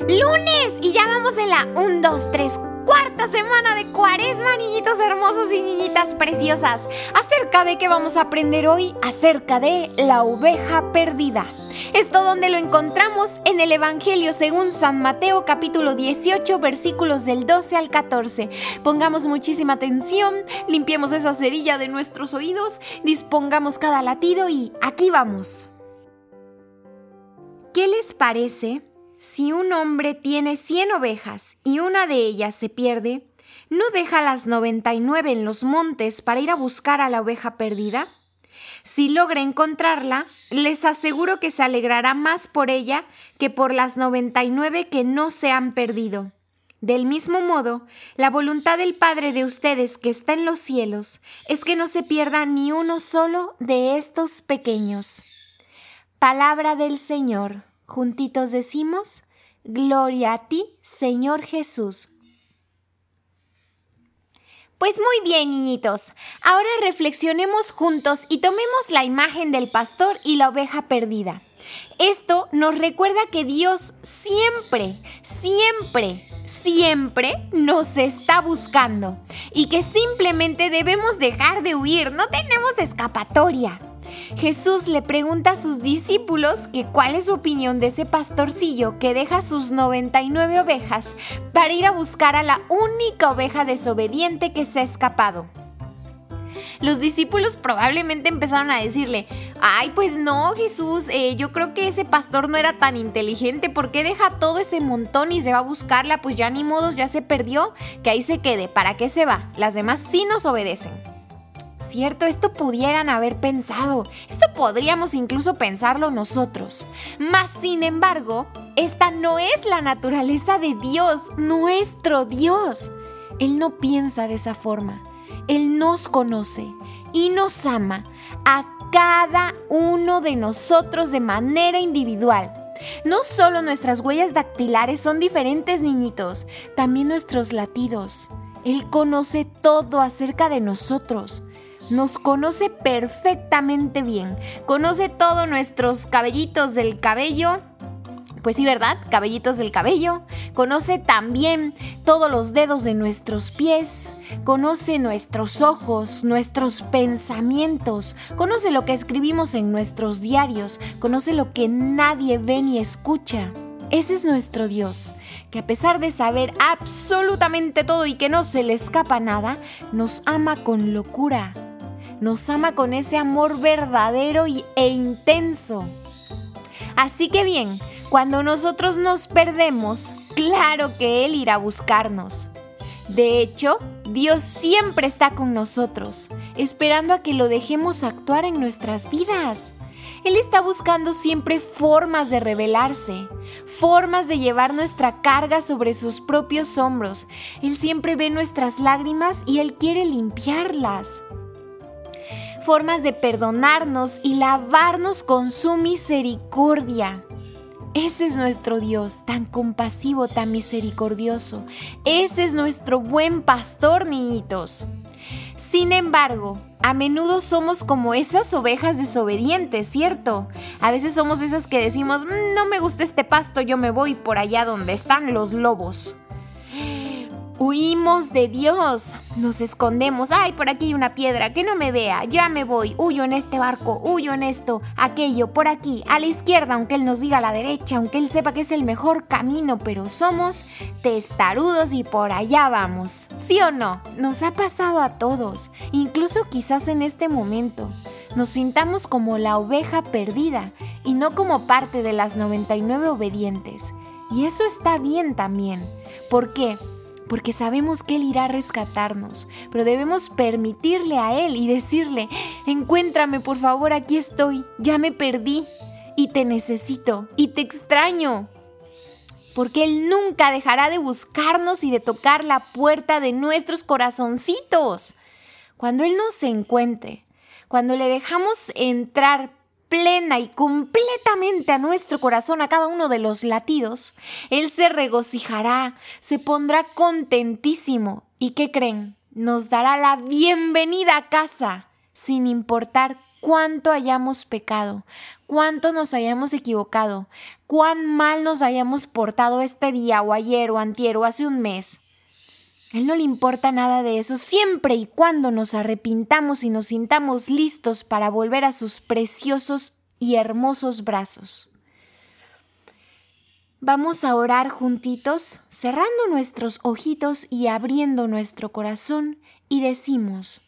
¡Lunes! Y ya vamos en la 1, 2, 3, cuarta semana de cuaresma, niñitos hermosos y niñitas preciosas. ¿Acerca de qué vamos a aprender hoy? Acerca de la oveja perdida. Esto donde lo encontramos en el Evangelio según San Mateo capítulo 18 versículos del 12 al 14. Pongamos muchísima atención, limpiemos esa cerilla de nuestros oídos, dispongamos cada latido y aquí vamos. ¿Qué les parece si un hombre tiene 100 ovejas y una de ellas se pierde? ¿No deja las 99 en los montes para ir a buscar a la oveja perdida? Si logra encontrarla, les aseguro que se alegrará más por ella que por las 99 que no se han perdido. Del mismo modo, la voluntad del Padre de ustedes que está en los cielos es que no se pierda ni uno solo de estos pequeños. Palabra del Señor. Juntitos decimos, Gloria a ti, Señor Jesús. Pues muy bien, niñitos. Ahora reflexionemos juntos y tomemos la imagen del pastor y la oveja perdida. Esto nos recuerda que Dios siempre, siempre, siempre nos está buscando y que simplemente debemos dejar de huir, no tenemos escapatoria. Jesús le pregunta a sus discípulos que cuál es su opinión de ese pastorcillo que deja sus 99 ovejas para ir a buscar a la única oveja desobediente que se ha escapado. Los discípulos probablemente empezaron a decirle, ay, pues no, Jesús, eh, yo creo que ese pastor no era tan inteligente, ¿por qué deja todo ese montón y se va a buscarla? Pues ya ni modos, ya se perdió, que ahí se quede, ¿para qué se va? Las demás sí nos obedecen cierto, esto pudieran haber pensado, esto podríamos incluso pensarlo nosotros. Mas, sin embargo, esta no es la naturaleza de Dios, nuestro Dios. Él no piensa de esa forma. Él nos conoce y nos ama a cada uno de nosotros de manera individual. No solo nuestras huellas dactilares son diferentes, niñitos, también nuestros latidos. Él conoce todo acerca de nosotros nos conoce perfectamente bien. Conoce todos nuestros cabellitos del cabello. Pues sí, ¿verdad? Cabellitos del cabello. Conoce también todos los dedos de nuestros pies. Conoce nuestros ojos, nuestros pensamientos. Conoce lo que escribimos en nuestros diarios. Conoce lo que nadie ve ni escucha. Ese es nuestro Dios, que a pesar de saber absolutamente todo y que no se le escapa nada, nos ama con locura nos ama con ese amor verdadero e intenso. Así que bien, cuando nosotros nos perdemos, claro que Él irá a buscarnos. De hecho, Dios siempre está con nosotros, esperando a que lo dejemos actuar en nuestras vidas. Él está buscando siempre formas de revelarse, formas de llevar nuestra carga sobre sus propios hombros. Él siempre ve nuestras lágrimas y Él quiere limpiarlas formas de perdonarnos y lavarnos con su misericordia. Ese es nuestro Dios, tan compasivo, tan misericordioso. Ese es nuestro buen pastor, niñitos. Sin embargo, a menudo somos como esas ovejas desobedientes, ¿cierto? A veces somos esas que decimos, mm, no me gusta este pasto, yo me voy por allá donde están los lobos. Huimos de Dios, nos escondemos, ay, por aquí hay una piedra, que no me vea, ya me voy, huyo en este barco, huyo en esto, aquello, por aquí, a la izquierda, aunque Él nos diga a la derecha, aunque Él sepa que es el mejor camino, pero somos testarudos y por allá vamos. ¿Sí o no? Nos ha pasado a todos, incluso quizás en este momento. Nos sintamos como la oveja perdida y no como parte de las 99 obedientes. Y eso está bien también. ¿Por qué? Porque sabemos que Él irá a rescatarnos, pero debemos permitirle a Él y decirle, encuéntrame por favor, aquí estoy, ya me perdí y te necesito y te extraño. Porque Él nunca dejará de buscarnos y de tocar la puerta de nuestros corazoncitos. Cuando Él nos encuentre, cuando le dejamos entrar plena y completamente a nuestro corazón, a cada uno de los latidos, Él se regocijará, se pondrá contentísimo. ¿Y qué creen? Nos dará la bienvenida a casa, sin importar cuánto hayamos pecado, cuánto nos hayamos equivocado, cuán mal nos hayamos portado este día o ayer o antier o hace un mes. A él no le importa nada de eso siempre y cuando nos arrepintamos y nos sintamos listos para volver a sus preciosos y hermosos brazos. Vamos a orar juntitos, cerrando nuestros ojitos y abriendo nuestro corazón y decimos,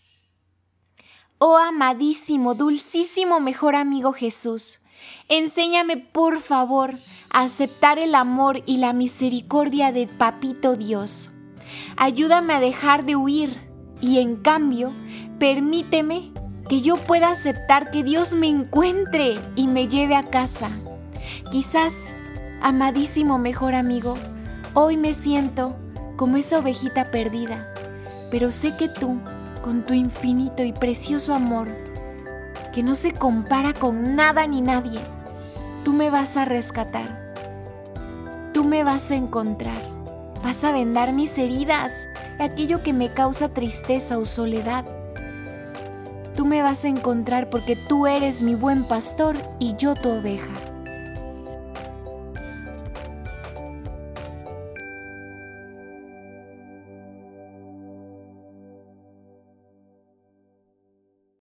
Oh amadísimo, dulcísimo mejor amigo Jesús, enséñame por favor a aceptar el amor y la misericordia de Papito Dios. Ayúdame a dejar de huir y en cambio permíteme que yo pueda aceptar que Dios me encuentre y me lleve a casa. Quizás, amadísimo mejor amigo, hoy me siento como esa ovejita perdida, pero sé que tú, con tu infinito y precioso amor, que no se compara con nada ni nadie, tú me vas a rescatar. Tú me vas a encontrar. Vas a vendar mis heridas, aquello que me causa tristeza o soledad. Tú me vas a encontrar porque tú eres mi buen pastor y yo tu oveja.